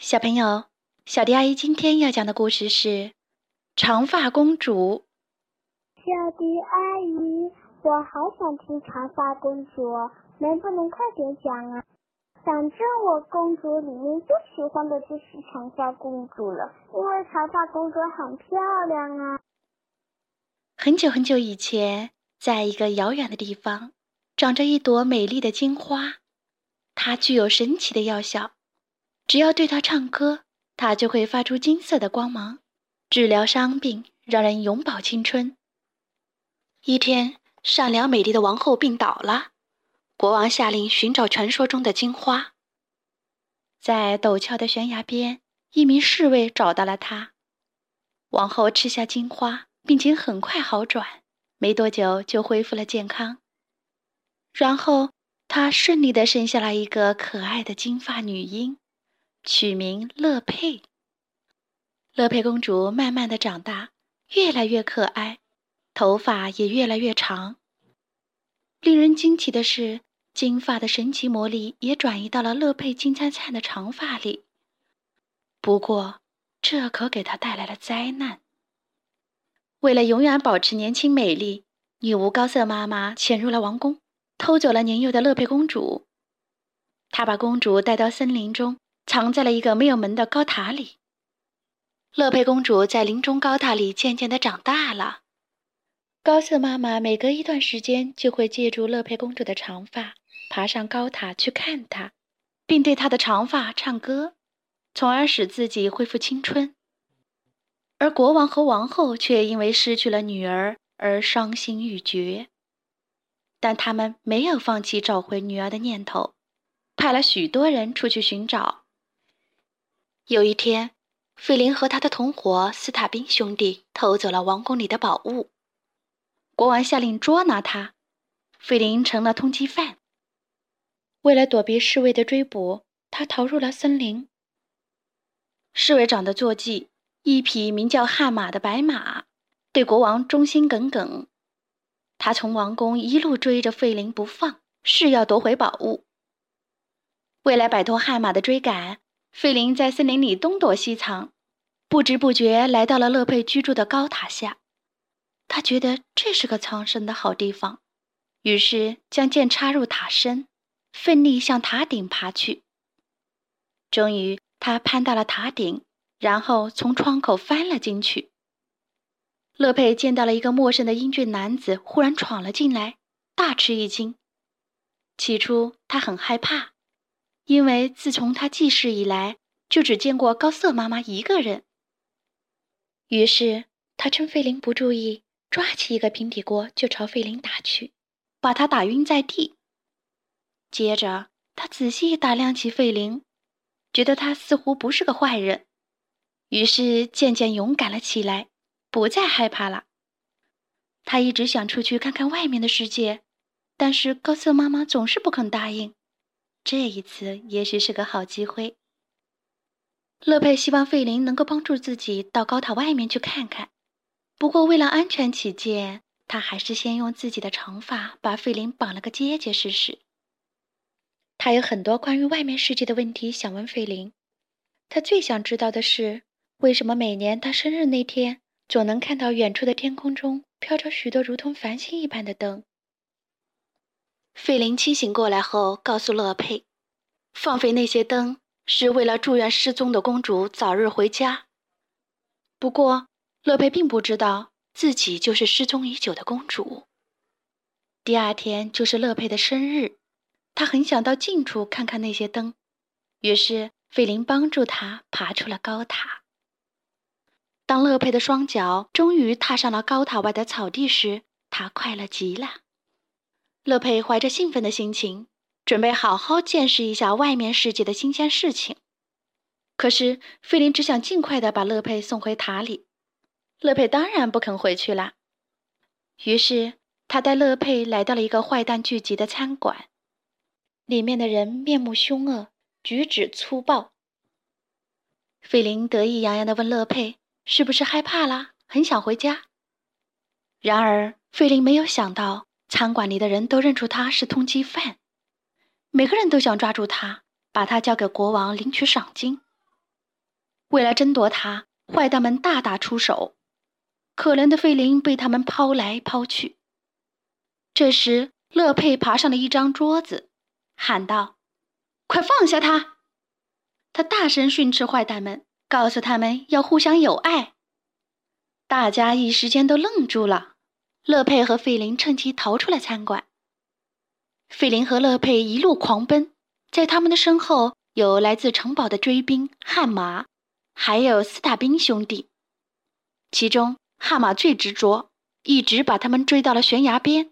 小朋友，小迪阿姨今天要讲的故事是《长发公主》。小迪阿姨，我好想听长发公主，能不能快点讲啊？反正我公主里面最喜欢的就是长发公主了，因为长发公主很漂亮啊。很久很久以前，在一个遥远的地方，长着一朵美丽的金花，它具有神奇的药效。只要对它唱歌，它就会发出金色的光芒，治疗伤病，让人永葆青春。一天，善良美丽的王后病倒了，国王下令寻找传说中的金花。在陡峭的悬崖边，一名侍卫找到了她。王后吃下金花，病情很快好转，没多久就恢复了健康。然后，她顺利的生下了一个可爱的金发女婴。取名乐佩。乐佩公主慢慢的长大，越来越可爱，头发也越来越长。令人惊奇的是，金发的神奇魔力也转移到了乐佩金灿灿的长发里。不过，这可给她带来了灾难。为了永远保持年轻美丽，女巫高瑟妈妈潜入了王宫，偷走了年幼的乐佩公主。她把公主带到森林中。藏在了一个没有门的高塔里。乐佩公主在林中高塔里渐渐的长大了。高瑟妈妈每隔一段时间就会借助乐佩公主的长发，爬上高塔去看她，并对她的长发唱歌，从而使自己恢复青春。而国王和王后却因为失去了女儿而伤心欲绝，但他们没有放弃找回女儿的念头，派了许多人出去寻找。有一天，费林和他的同伙斯塔宾兄弟偷走了王宫里的宝物，国王下令捉拿他，费林成了通缉犯。为了躲避侍卫的追捕，他逃入了森林。侍卫长的坐骑，一匹名叫悍马的白马，对国王忠心耿耿。他从王宫一路追着费林不放，誓要夺回宝物。为了摆脱悍马的追赶。费林在森林里东躲西藏，不知不觉来到了乐佩居住的高塔下。他觉得这是个藏身的好地方，于是将剑插入塔身，奋力向塔顶爬去。终于，他攀到了塔顶，然后从窗口翻了进去。乐佩见到了一个陌生的英俊男子忽然闯了进来，大吃一惊。起初，他很害怕。因为自从他记事以来，就只见过高瑟妈妈一个人。于是他趁费林不注意，抓起一个平底锅就朝费林打去，把他打晕在地。接着他仔细打量起费林，觉得他似乎不是个坏人，于是渐渐勇敢了起来，不再害怕了。他一直想出去看看外面的世界，但是高瑟妈妈总是不肯答应。这一次也许是个好机会。乐佩希望费林能够帮助自己到高塔外面去看看，不过为了安全起见，他还是先用自己的长发把费林绑了个结结实实。他有很多关于外面世界的问题想问费林，他最想知道的是，为什么每年他生日那天，总能看到远处的天空中飘着许多如同繁星一般的灯。费林清醒过来后，告诉乐佩，放飞那些灯是为了祝愿失踪的公主早日回家。不过，乐佩并不知道自己就是失踪已久的公主。第二天就是乐佩的生日，她很想到近处看看那些灯，于是费林帮助她爬出了高塔。当乐佩的双脚终于踏上了高塔外的草地时，她快乐极了。乐佩怀着兴奋的心情，准备好好见识一下外面世界的新鲜事情。可是费林只想尽快的把乐佩送回塔里，乐佩当然不肯回去了。于是他带乐佩来到了一个坏蛋聚集的餐馆，里面的人面目凶恶，举止粗暴。费林得意洋洋的问乐佩：“是不是害怕了，很想回家？”然而费林没有想到。餐馆里的人都认出他是通缉犯，每个人都想抓住他，把他交给国王领取赏金。为了争夺他，坏蛋们大打出手。可怜的费林被他们抛来抛去。这时，乐佩爬上了一张桌子，喊道：“快放下他！”他大声训斥坏蛋们，告诉他们要互相友爱。大家一时间都愣住了。乐佩和费林趁机逃出了餐馆。费林和乐佩一路狂奔，在他们的身后有来自城堡的追兵汉马，还有斯塔宾兄弟。其中汉马最执着，一直把他们追到了悬崖边。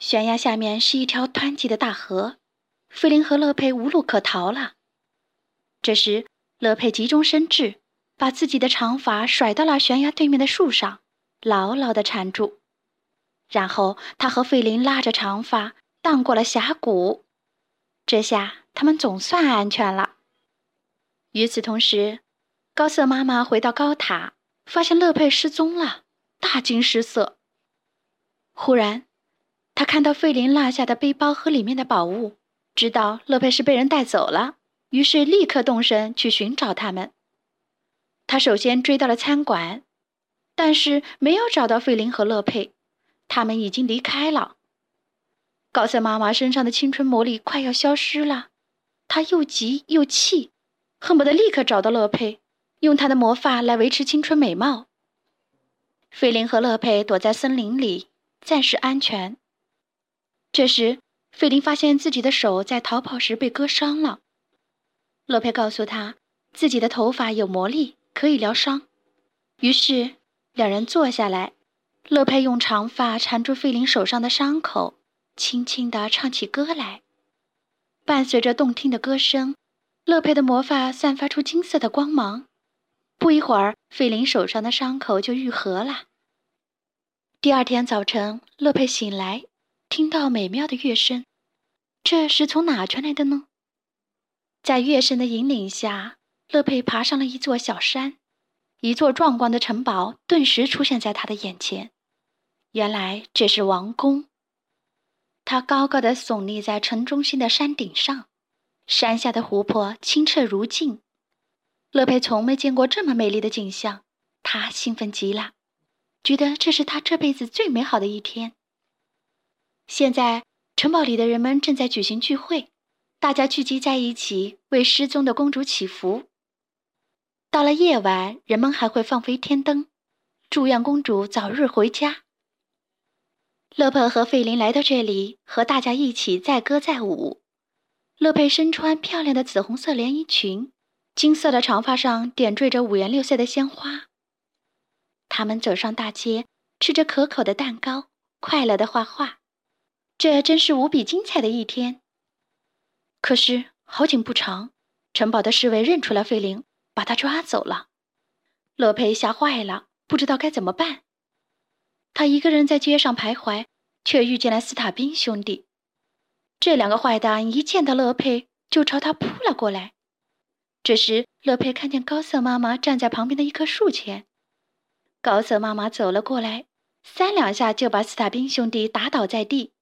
悬崖下面是一条湍急的大河，费林和乐佩无路可逃了。这时，乐佩急中生智，把自己的长发甩到了悬崖对面的树上。牢牢地缠住，然后他和费林拉着长发荡过了峡谷，这下他们总算安全了。与此同时，高瑟妈妈回到高塔，发现乐佩失踪了，大惊失色。忽然，他看到费林落下的背包和里面的宝物，知道乐佩是被人带走了，于是立刻动身去寻找他们。他首先追到了餐馆。但是没有找到费林和乐佩，他们已经离开了。高瑟妈妈身上的青春魔力快要消失了，她又急又气，恨不得立刻找到乐佩，用她的魔法来维持青春美貌。费林和乐佩躲在森林里，暂时安全。这时，费林发现自己的手在逃跑时被割伤了。乐佩告诉他，自己的头发有魔力，可以疗伤。于是。两人坐下来，乐佩用长发缠住费林手上的伤口，轻轻地唱起歌来。伴随着动听的歌声，乐佩的魔法散发出金色的光芒。不一会儿，费林手上的伤口就愈合了。第二天早晨，乐佩醒来，听到美妙的乐声，这是从哪传来的呢？在乐声的引领下，乐佩爬上了一座小山。一座壮观的城堡顿时出现在他的眼前。原来这是王宫。它高高的耸立在城中心的山顶上，山下的湖泊清澈如镜。乐佩从没见过这么美丽的景象，他兴奋极了，觉得这是他这辈子最美好的一天。现在，城堡里的人们正在举行聚会，大家聚集在一起为失踪的公主祈福。到了夜晚，人们还会放飞天灯，祝愿公主早日回家。乐佩和费林来到这里，和大家一起载歌载舞。乐佩身穿漂亮的紫红色连衣裙，金色的长发上点缀着五颜六色的鲜花。他们走上大街，吃着可口的蛋糕，快乐的画画。这真是无比精彩的一天。可是好景不长，城堡的侍卫认出了费林。把他抓走了，乐佩吓坏了，不知道该怎么办。他一个人在街上徘徊，却遇见了斯塔宾兄弟。这两个坏蛋一见到乐佩，就朝他扑了过来。这时，乐佩看见高瑟妈妈站在旁边的一棵树前，高瑟妈妈走了过来，三两下就把斯塔宾兄弟打倒在地。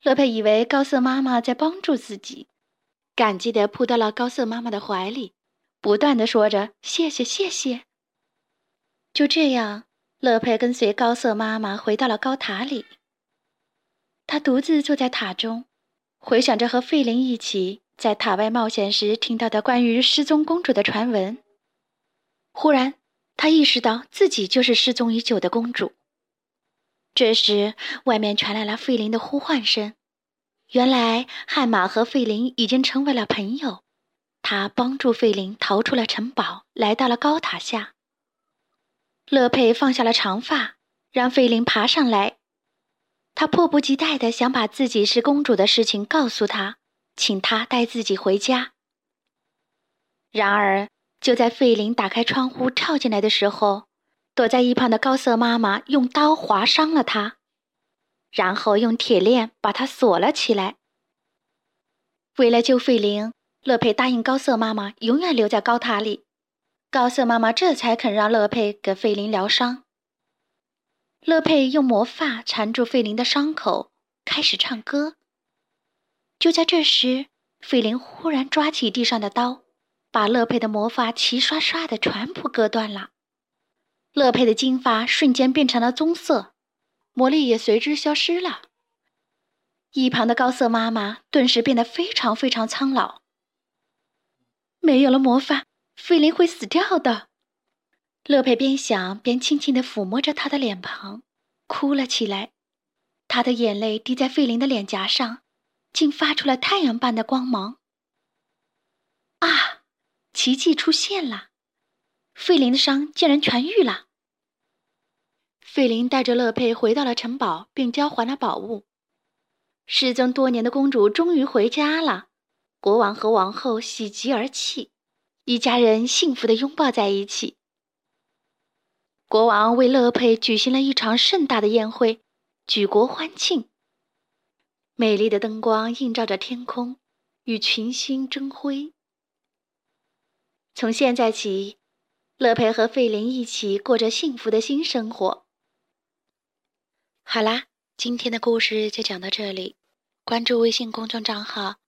乐佩以为高瑟妈妈在帮助自己，感激地扑到了高瑟妈妈的怀里。不断的说着“谢谢，谢谢”。就这样，乐佩跟随高瑟妈妈回到了高塔里。他独自坐在塔中，回想着和费林一起在塔外冒险时听到的关于失踪公主的传闻。忽然，他意识到自己就是失踪已久的公主。这时，外面传来了费林的呼唤声。原来，汉马和费林已经成为了朋友。他帮助费林逃出了城堡，来到了高塔下。乐佩放下了长发，让费林爬上来。他迫不及待地想把自己是公主的事情告诉他，请他带自己回家。然而，就在费林打开窗户跳进来的时候，躲在一旁的高瑟妈妈用刀划伤了他，然后用铁链把他锁了起来。为了救费林。乐佩答应高瑟妈妈永远留在高塔里，高瑟妈妈这才肯让乐佩给费林疗伤。乐佩用魔法缠住费林的伤口，开始唱歌。就在这时，费林忽然抓起地上的刀，把乐佩的魔发齐刷刷的全部割断了。乐佩的金发瞬间变成了棕色，魔力也随之消失了。一旁的高瑟妈妈顿时变得非常非常苍老。没有了魔法，费林会死掉的。乐佩边想边轻轻地抚摸着他的脸庞，哭了起来。他的眼泪滴在费林的脸颊上，竟发出了太阳般的光芒。啊！奇迹出现了，费林的伤竟然痊愈了。费林带着乐佩回到了城堡，并交还了宝物。失踪多年的公主终于回家了，国王和王后喜极而泣，一家人幸福的拥抱在一起。国王为乐佩举行了一场盛大的宴会。举国欢庆，美丽的灯光映照着天空，与群星争辉。从现在起，乐佩和费林一起过着幸福的新生活。好啦，今天的故事就讲到这里。关注微信公众账号“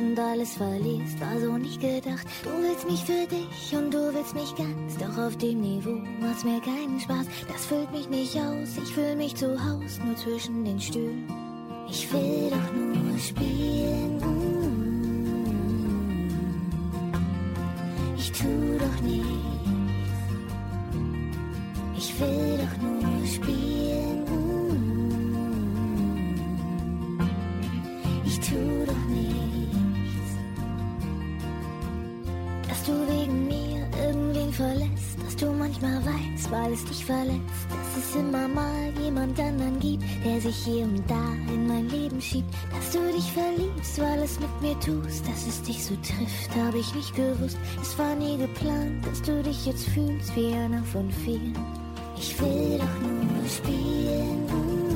Und alles verlierst, war so nicht gedacht. Du willst mich für dich und du willst mich ganz, doch auf dem Niveau macht's mir keinen Spaß. Das füllt mich nicht aus, ich fühl mich zu Haus, nur zwischen den Stühlen. Ich will doch nur spielen. Ich tu es dich verletzt. Dass es immer mal jemand anderen gibt, der sich hier und da in mein Leben schiebt. Dass du dich verliebst, weil es mit mir tust, dass es dich so trifft, habe ich nicht gewusst. Es war nie geplant, dass du dich jetzt fühlst wie einer von vielen. Ich will doch nur spielen.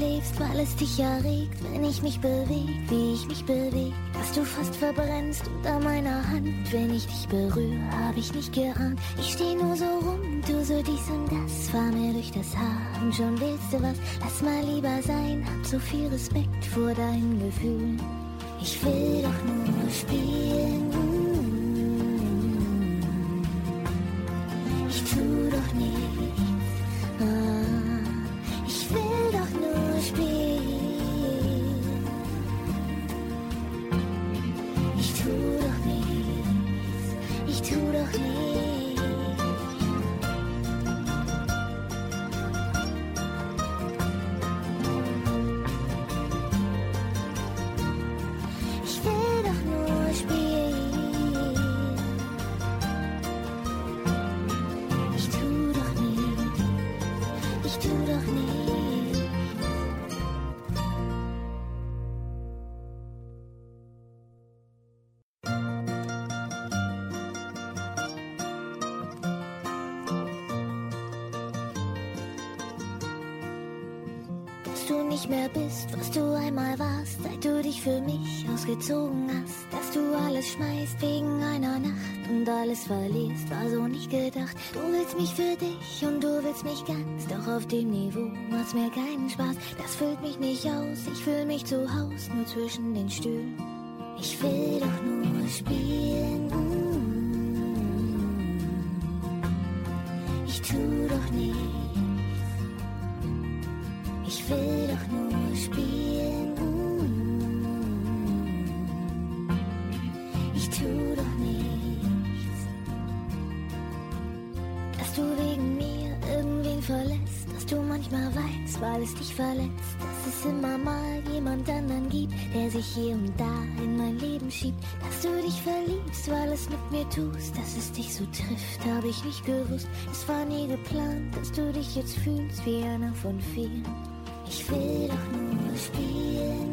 Schläfst, weil es dich erregt, wenn ich mich beweg, wie ich mich beweg. Dass du fast verbrennst unter meiner Hand, wenn ich dich berühre, hab ich nicht geahnt. Ich steh nur so rum, du so dies und das, fahr mir durch das Haar und schon willst du was. Lass mal lieber sein, hab so viel Respekt vor deinen Gefühlen. Ich will doch nur spielen. Ich tu doch nichts. Nicht mehr bist, was du einmal warst, seit du dich für mich ausgezogen hast. Dass du alles schmeißt wegen einer Nacht und alles verlierst, war so nicht gedacht. Du willst mich für dich und du willst mich ganz, doch auf dem Niveau macht's mir keinen Spaß. Das füllt mich nicht aus, ich fühl mich zu Haus, nur zwischen den Stühlen. Ich will doch nur spielen. Ich tu doch nichts will doch nur spielen. Ich tu doch nichts, dass du wegen mir irgendwen verlässt, dass du manchmal weinst, weil es dich verletzt, dass es immer mal jemand anderen gibt, der sich hier und da in mein Leben schiebt, dass du dich verliebst, weil es mit mir tust, dass es dich so trifft, habe ich nicht gewusst. Es war nie geplant, dass du dich jetzt fühlst wie einer von vielen. Ich will doch nur spielen.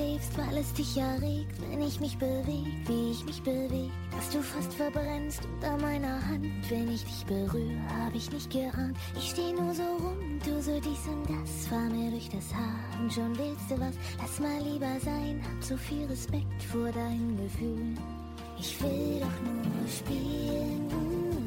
Schläfst, weil es dich erregt, wenn ich mich beweg, wie ich mich beweg. Dass du fast verbrennst unter meiner Hand, wenn ich dich berühre, hab ich nicht geahnt. Ich steh nur so rum, du so dies und das, fahr mir durch das Haar und schon willst du was. Lass mal lieber sein, hab so viel Respekt vor deinen Gefühlen. Ich will doch nur spielen.